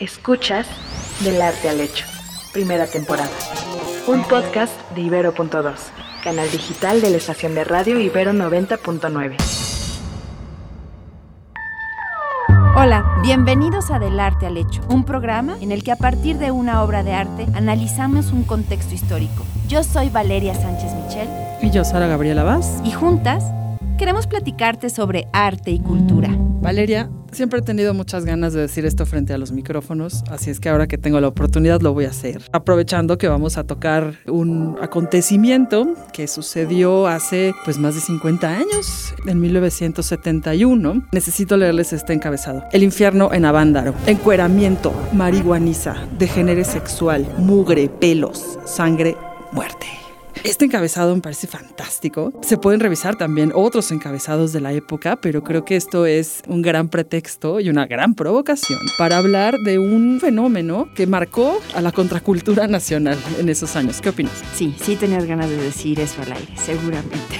Escuchas Del Arte al Hecho, primera temporada. Un podcast de Ibero.2, canal digital de la estación de radio Ibero 90.9. Hola, bienvenidos a Del Arte al Hecho, un programa en el que a partir de una obra de arte analizamos un contexto histórico. Yo soy Valeria Sánchez Michel. Y yo, Sara Gabriela Vaz. Y juntas queremos platicarte sobre arte y cultura. Valeria, siempre he tenido muchas ganas de decir esto frente a los micrófonos, así es que ahora que tengo la oportunidad lo voy a hacer. Aprovechando que vamos a tocar un acontecimiento que sucedió hace pues más de 50 años, en 1971. Necesito leerles este encabezado. El infierno en Avándaro. Encueramiento, marihuaniza, degenere sexual, mugre, pelos, sangre, muerte. Este encabezado me parece fantástico. Se pueden revisar también otros encabezados de la época, pero creo que esto es un gran pretexto y una gran provocación para hablar de un fenómeno que marcó a la contracultura nacional en esos años. ¿Qué opinas? Sí, sí tenías ganas de decir eso al aire, seguramente.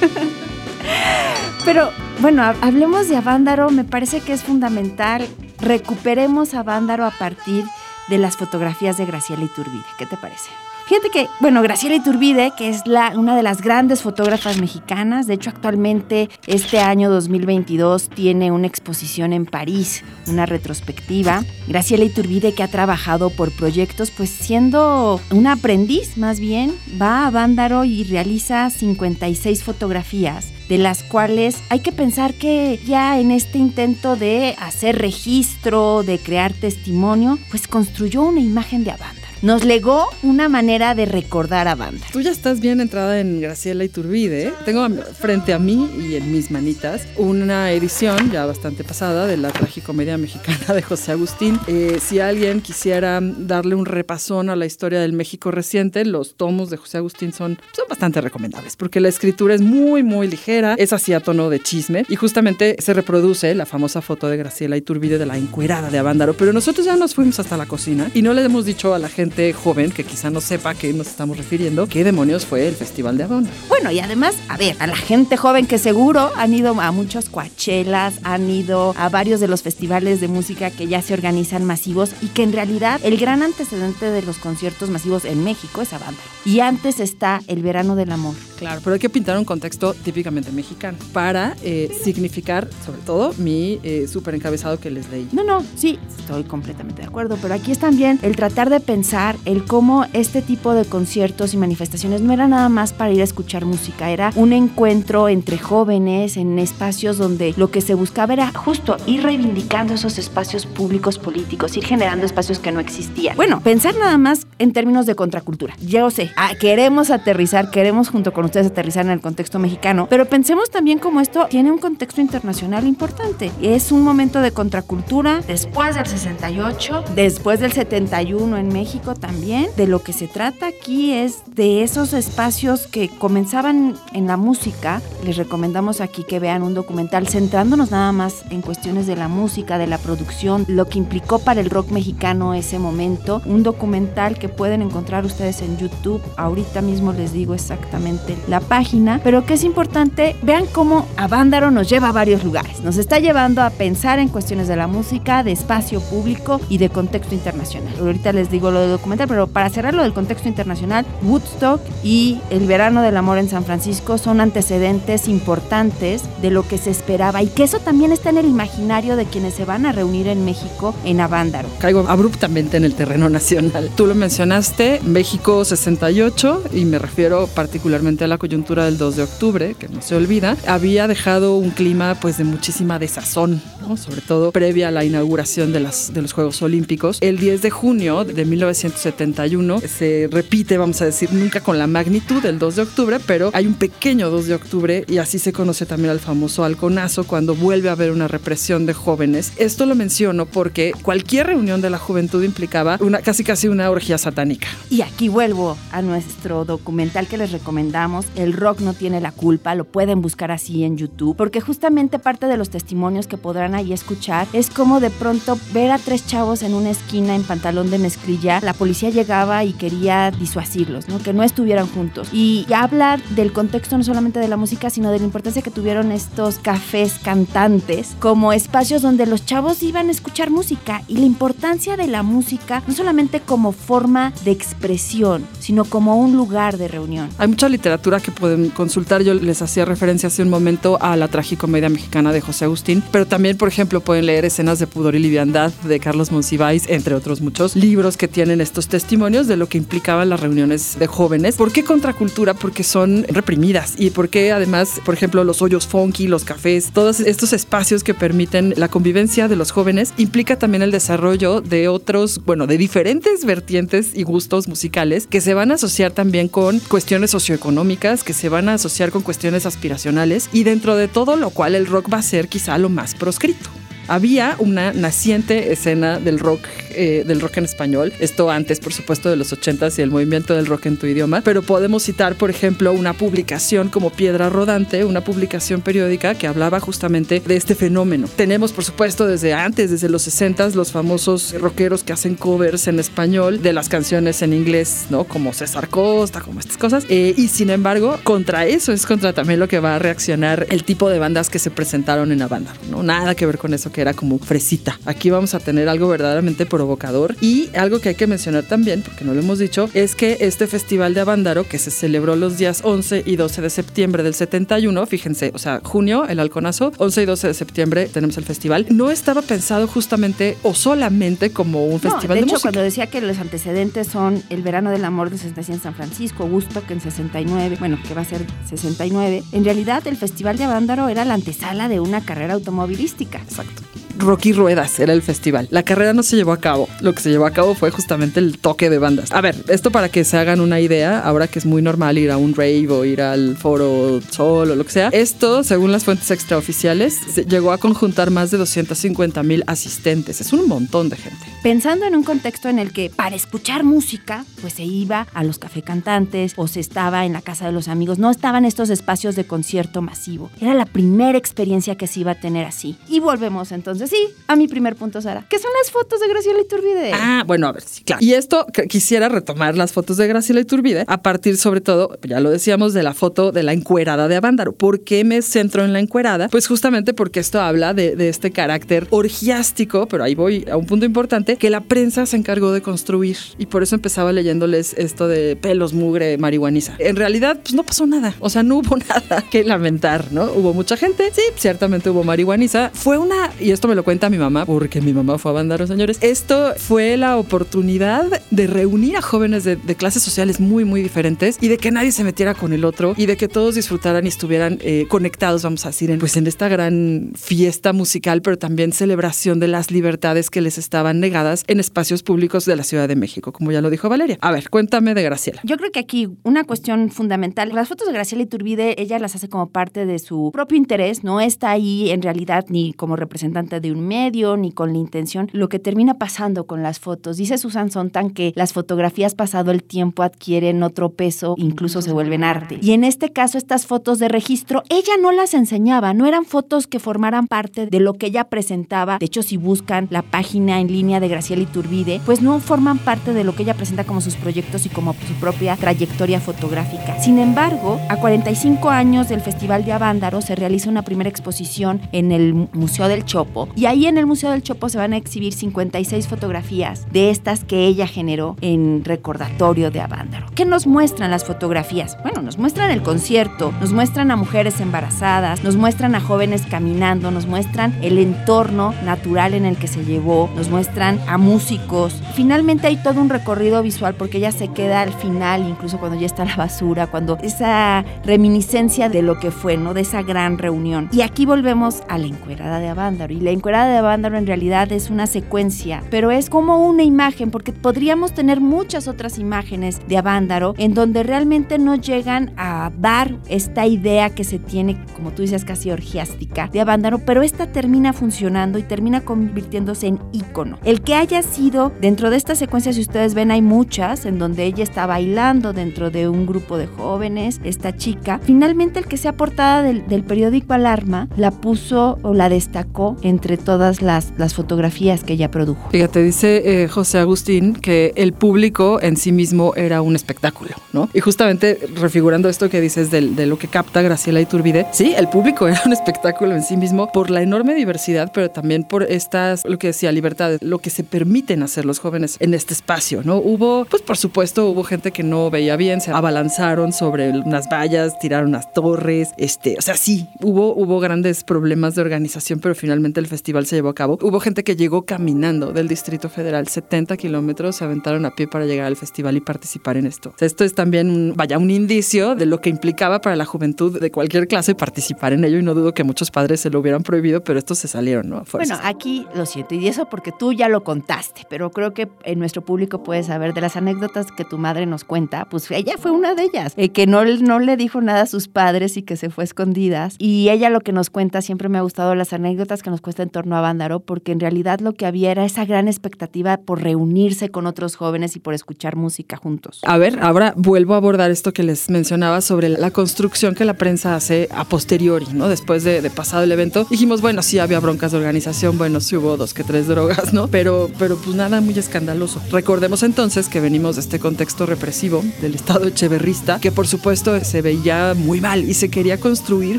Pero bueno, hablemos de Avándaro, me parece que es fundamental. Recuperemos Avándaro a partir de las fotografías de Graciela Iturbide. ¿Qué te parece? Fíjate que, bueno, Graciela Iturbide, que es la, una de las grandes fotógrafas mexicanas, de hecho actualmente este año 2022 tiene una exposición en París, una retrospectiva. Graciela Iturbide que ha trabajado por proyectos, pues siendo una aprendiz más bien, va a Vándaro y realiza 56 fotografías de las cuales hay que pensar que ya en este intento de hacer registro, de crear testimonio, pues construyó una imagen de Avándaro nos legó una manera de recordar a banda. Tú ya estás bien entrada en Graciela Iturbide. Tengo frente a mí y en mis manitas una edición ya bastante pasada de la tragicomedia mexicana de José Agustín. Eh, si alguien quisiera darle un repasón a la historia del México reciente, los tomos de José Agustín son, son bastante recomendables porque la escritura es muy, muy ligera, es así a tono de chisme y justamente se reproduce la famosa foto de Graciela Iturbide de la encuerada de Avándaro. Pero nosotros ya nos fuimos hasta la cocina y no le hemos dicho a la gente joven que quizá no sepa a qué nos estamos refiriendo, qué demonios fue el Festival de Avon. Bueno, y además, a ver, a la gente joven que seguro han ido a muchos coachelas, han ido a varios de los festivales de música que ya se organizan masivos y que en realidad el gran antecedente de los conciertos masivos en México es Avándaro. Y antes está el verano del amor. Claro, pero hay que pintar un contexto típicamente mexicano para eh, significar, sobre todo, mi eh, súper encabezado que les leí. No, no, sí, estoy completamente de acuerdo, pero aquí es también el tratar de pensar el cómo este tipo de conciertos y manifestaciones no era nada más para ir a escuchar música, era un encuentro entre jóvenes en espacios donde lo que se buscaba era justo ir reivindicando esos espacios públicos políticos, ir generando espacios que no existían. Bueno, pensar nada más en términos de contracultura. Yo sé, ah, queremos aterrizar, queremos junto con ustedes aterrizar en el contexto mexicano, pero pensemos también como esto tiene un contexto internacional importante. Es un momento de contracultura después del 68, después del 71 en México también. De lo que se trata aquí es de esos espacios que comenzaban en la música. Les recomendamos aquí que vean un documental centrándonos nada más en cuestiones de la música, de la producción, lo que implicó para el rock mexicano ese momento. Un documental que pueden encontrar ustedes en YouTube. Ahorita mismo les digo exactamente la página, pero que es importante, vean cómo Avándaro nos lleva a varios lugares. Nos está llevando a pensar en cuestiones de la música, de espacio público y de contexto internacional. Ahorita les digo lo de documental, pero para cerrarlo del contexto internacional, Woodstock y el verano del amor en San Francisco son antecedentes importantes de lo que se esperaba y que eso también está en el imaginario de quienes se van a reunir en México en Avándaro. Caigo abruptamente en el terreno nacional. Tú lo mencionaste, México 68, y me refiero particularmente a la coyuntura del 2 de octubre, que no se olvida, había dejado un clima pues de muchísima desazón, ¿no? sobre todo previa a la inauguración de, las, de los Juegos Olímpicos. El 10 de junio de 1970 1971. Se repite, vamos a decir, nunca con la magnitud del 2 de octubre, pero hay un pequeño 2 de octubre y así se conoce también al famoso halconazo cuando vuelve a haber una represión de jóvenes. Esto lo menciono porque cualquier reunión de la juventud implicaba una casi casi una orgía satánica. Y aquí vuelvo a nuestro documental que les recomendamos, El rock no tiene la culpa, lo pueden buscar así en YouTube, porque justamente parte de los testimonios que podrán ahí escuchar es como de pronto ver a tres chavos en una esquina en pantalón de mezclilla, la policía llegaba y quería disuadirlos, ¿no? que no estuvieran juntos. Y habla del contexto no solamente de la música, sino de la importancia que tuvieron estos cafés cantantes como espacios donde los chavos iban a escuchar música y la importancia de la música no solamente como forma de expresión, sino como un lugar de reunión. Hay mucha literatura que pueden consultar. Yo les hacía referencia hace un momento a la tragicomedia mexicana de José Agustín, pero también, por ejemplo, pueden leer escenas de pudor y liviandad de Carlos Monsiváis, entre otros muchos libros que tienen estos testimonios de lo que implicaban las reuniones de jóvenes. ¿Por qué contracultura? Porque son reprimidas y porque además, por ejemplo, los hoyos funky, los cafés, todos estos espacios que permiten la convivencia de los jóvenes implica también el desarrollo de otros, bueno, de diferentes vertientes y gustos musicales que se van a asociar también con cuestiones socioeconómicas, que se van a asociar con cuestiones aspiracionales y dentro de todo lo cual el rock va a ser quizá lo más proscrito había una naciente escena del rock, eh, del rock en español. Esto antes, por supuesto, de los 80s y el movimiento del rock en tu idioma. Pero podemos citar, por ejemplo, una publicación como Piedra Rodante, una publicación periódica que hablaba justamente de este fenómeno. Tenemos, por supuesto, desde antes, desde los 60s, los famosos rockeros que hacen covers en español de las canciones en inglés, ¿no? Como César Costa, como estas cosas. Eh, y sin embargo, contra eso es contra también lo que va a reaccionar el tipo de bandas que se presentaron en la banda, ¿no? Nada que ver con eso que era como fresita. Aquí vamos a tener algo verdaderamente provocador y algo que hay que mencionar también, porque no lo hemos dicho, es que este festival de Avándaro que se celebró los días 11 y 12 de septiembre del 71, fíjense, o sea, junio, el halconazo, 11 y 12 de septiembre tenemos el festival, no estaba pensado justamente o solamente como un festival de, de hecho, cuando decía que los antecedentes son el verano del amor de 66 en San Francisco, Gusto que en 69, bueno, que va a ser 69, en realidad el festival de Avándaro era la antesala de una carrera automovilística. Exacto. Rocky Ruedas era el festival. La carrera no se llevó a cabo. Lo que se llevó a cabo fue justamente el toque de bandas. A ver, esto para que se hagan una idea, ahora que es muy normal ir a un rave o ir al foro sol o lo que sea, esto, según las fuentes extraoficiales, llegó a conjuntar más de 250 mil asistentes. Es un montón de gente. Pensando en un contexto en el que para escuchar música, pues se iba a los café cantantes o se estaba en la casa de los amigos, no estaban estos espacios de concierto masivo. Era la primera experiencia que se iba a tener así. Y volvemos entonces sí, a mi primer punto, Sara, que son las fotos de Graciela Iturbide. Ah, bueno, a ver, sí, claro. Y esto quisiera retomar las fotos de Graciela Iturbide a partir, sobre todo, ya lo decíamos, de la foto de la encuerada de Avándaro. ¿Por qué me centro en la encuerada? Pues justamente porque esto habla de, de este carácter orgiástico, pero ahí voy a un punto importante, que la prensa se encargó de construir. Y por eso empezaba leyéndoles esto de pelos, mugre, marihuaniza. En realidad, pues no pasó nada. O sea, no hubo nada que lamentar, ¿no? Hubo mucha gente, sí, ciertamente hubo marihuaniza. Fue una, y esto me lo cuenta mi mamá, porque mi mamá fue a Bandaro, señores. Esto fue la oportunidad de reunir a jóvenes de, de, clases sociales muy, muy diferentes y de que nadie se metiera con el otro y de que todos disfrutaran y estuvieran eh, conectados, vamos a decir, en, pues en esta gran fiesta musical, pero también celebración de las libertades que les estaban negadas en espacios públicos de la Ciudad de México, como ya lo dijo Valeria. A ver, cuéntame de Graciela. Yo creo que aquí una cuestión fundamental, las fotos de Graciela Iturbide, ella las hace como parte de su propio interés, no está ahí en realidad ni como representante de un medio ni con la intención, lo que termina pasando con las fotos. Dice Susan Sontag que las fotografías pasado el tiempo adquieren otro peso, incluso se vuelven arte. Y en este caso, estas fotos de registro, ella no las enseñaba, no eran fotos que formaran parte de lo que ella presentaba. De hecho, si buscan la página en línea de Graciela Iturbide, pues no forman parte de lo que ella presenta como sus proyectos y como su propia trayectoria fotográfica. Sin embargo, a 45 años del Festival de Avándaro se realiza una primera exposición en el Museo del Chopo y ahí en el Museo del Chopo se van a exhibir 56 fotografías de estas que ella generó en recordatorio de Avándaro. ¿Qué nos muestran las fotografías? Bueno, nos muestran el concierto, nos muestran a mujeres embarazadas, nos muestran a jóvenes caminando, nos muestran el entorno natural en el que se llevó, nos muestran a músicos. Finalmente hay todo un recorrido visual porque ella se queda al final, incluso cuando ya está la basura, cuando esa reminiscencia de lo que fue, ¿no? De esa gran reunión. Y aquí volvemos a la encuerada de Avándaro. Y la encuerada de Avándaro en realidad es una secuencia, pero es como una imagen, porque podríamos tener muchas otras imágenes de Avándaro en donde realmente no llegan a dar esta idea que se tiene, como tú dices, casi orgiástica de Avándaro, pero esta termina funcionando y termina convirtiéndose en ícono. El que que haya sido, dentro de esta secuencia, si ustedes ven, hay muchas en donde ella está bailando dentro de un grupo de jóvenes, esta chica. Finalmente, el que sea portada del, periódico Alarma la puso o la destacó entre todas las, las fotografías que ella produjo. Fíjate, dice eh, José Agustín que el público en sí mismo era un espectáculo, ¿no? Y justamente refigurando esto que dices de, de lo que capta Graciela Iturbide, sí, el público era un espectáculo en sí mismo por la enorme diversidad, pero también por estas, lo que decía, libertades, lo que se permiten hacer los jóvenes en este espacio, ¿no? Hubo, pues por supuesto, hubo gente que no veía bien, se abalanzaron sobre unas vallas, tiraron unas torres, este, o sea, sí, hubo, hubo grandes problemas de organización, pero finalmente el festival se llevó a cabo. Hubo gente que llegó caminando del Distrito Federal, 70 kilómetros, se aventaron a pie para llegar al festival y participar en esto. Esto es también, un, vaya, un indicio de lo que implicaba para la juventud de cualquier clase participar en ello y no dudo que muchos padres se lo hubieran prohibido, pero estos se salieron, ¿no? A. Bueno, aquí lo siento, y eso porque tú ya lo contaste, pero creo que en nuestro público puede saber de las anécdotas que tu madre nos cuenta, pues ella fue una de ellas, eh, que no, no le dijo nada a sus padres y que se fue escondidas. Y ella lo que nos cuenta, siempre me ha gustado las anécdotas que nos cuesta en torno a Vándaro, porque en realidad lo que había era esa gran expectativa por reunirse con otros jóvenes y por escuchar música juntos. A ver, ahora vuelvo a abordar esto que les mencionaba sobre la construcción que la prensa hace a posteriori, ¿no? Después de, de pasado el evento, dijimos, bueno, sí había broncas de organización, bueno, sí hubo dos que tres drogas, ¿no? Pero, pero pues nada muy escandaloso. Recordemos entonces que venimos de este contexto represivo del Estado echeverrista, que por supuesto se veía muy mal y se quería construir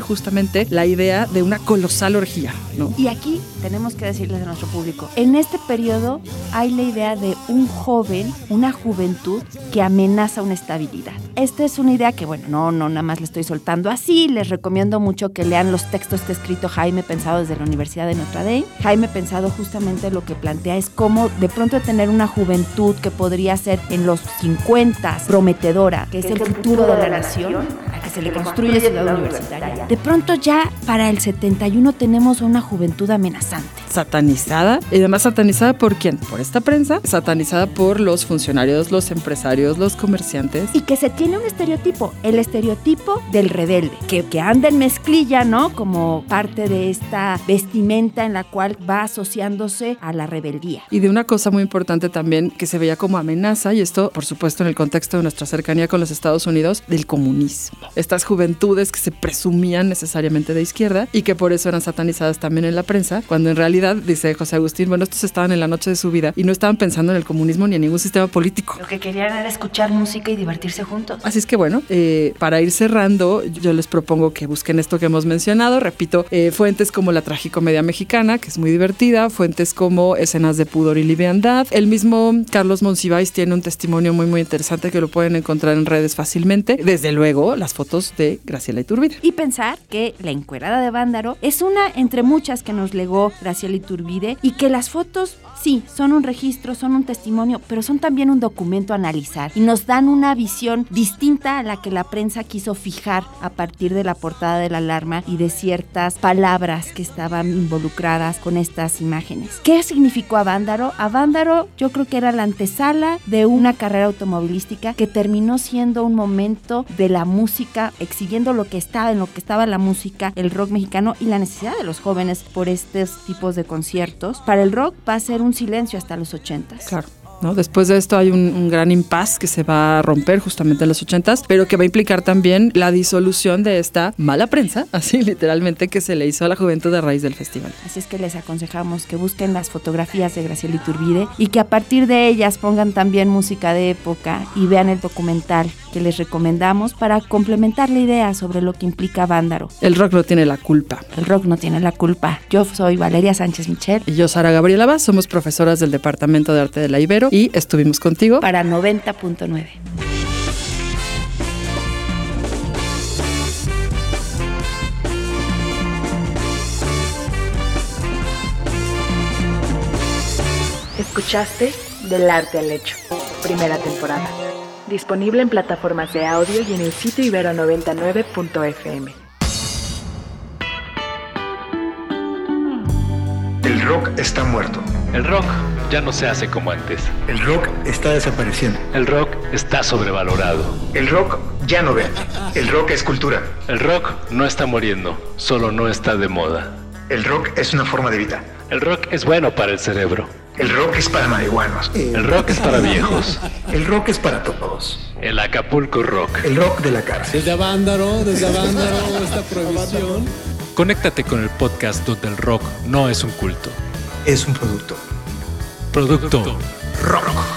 justamente la idea de una colosal orgía, ¿no? Y aquí tenemos que decirles a nuestro público, en este periodo hay la idea de un joven, una juventud que amenaza una estabilidad. Esta es una idea que, bueno, no, no, nada más le estoy soltando así. Les recomiendo mucho que lean los textos que ha escrito Jaime Pensado desde la Universidad de Notre Dame. Jaime Pensado justamente lo que plantea es cómo de pronto tener una juventud que podría ser en los 50 prometedora, que es el futuro de la nación, a que se le construye ciudad universitaria. De pronto ya para el 71 tenemos una juventud amenazante. Satanizada, y además satanizada por quién? Por esta prensa, satanizada por los funcionarios, los empresarios, los comerciantes. Y que se tiene un estereotipo, el estereotipo del rebelde, que, que anda en mezclilla, ¿no? Como parte de esta vestimenta en la cual va asociándose a la rebeldía. Y de una cosa muy importante también que se veía como amenaza, y esto por supuesto en el contexto de nuestra cercanía con los Estados Unidos, del comunismo. Estas juventudes que se presumían necesariamente de izquierda y que por eso eran satanizadas también en la prensa, cuando en realidad, dice José Agustín, bueno, estos estaban en la noche de su vida y no estaban pensando en el comunismo ni en ningún sistema político. Lo que querían era escuchar música y divertirse juntos. Así es que bueno, eh, para ir cerrando, yo les propongo que busquen esto que hemos mencionado. Repito, eh, fuentes como la tragicomedia mexicana, que es muy divertida, fuentes como escenas de pudor y liviandad. El mismo Carlos Monsiváis tiene un testimonio muy, muy interesante que lo pueden encontrar en redes fácilmente. Desde luego, las fotos de Graciela Iturbide. Y pensar que la encuerada de Vándaro es una entre muchas que nos legó Graciela Iturbide y que las fotos, sí, son un registro, son un testimonio, pero son también un documento a analizar y nos dan una visión distinta a la que la prensa quiso fijar a partir de la portada de la alarma y de ciertas palabras que estaban involucradas con estas imágenes. ¿Qué significó a Vándaro? A Vándaro yo creo que era la antesala de una carrera automovilística que terminó siendo un momento de la música, exhibiendo lo que estaba en lo que estaba la música, el rock mexicano y la necesidad de los jóvenes por estos tipos de conciertos. Para el rock va a ser un silencio hasta los 80. Claro. ¿No? Después de esto hay un, un gran impas que se va a romper justamente en los 80 pero que va a implicar también la disolución de esta mala prensa, así literalmente, que se le hizo a la juventud a raíz del festival. Así es que les aconsejamos que busquen las fotografías de Graciela Iturbide y que a partir de ellas pongan también música de época y vean el documental que les recomendamos para complementar la idea sobre lo que implica Vándaro. El rock no tiene la culpa. El rock no tiene la culpa. Yo soy Valeria Sánchez Michel. Y yo, Sara Gabriela Vaz, somos profesoras del Departamento de Arte de la Ibero y estuvimos contigo para 90.9. Escuchaste Del Arte al Hecho, primera temporada. Disponible en plataformas de audio y en el sitio ibero99.fm. El rock está muerto. El rock ya no se hace como antes. El rock está desapareciendo. El rock está sobrevalorado. El rock ya no vende. El rock es cultura. El rock no está muriendo, solo no está de moda. El rock es una forma de vida. El rock es bueno para el cerebro. El rock es para marihuanos. El rock es para viejos. El rock es para todos. El Acapulco Rock. El rock de la cárcel. Desde Avándaro, desde Avándaro, esta prohibición. Conéctate con el podcast donde el rock no es un culto. Es un producto. Producto Rock.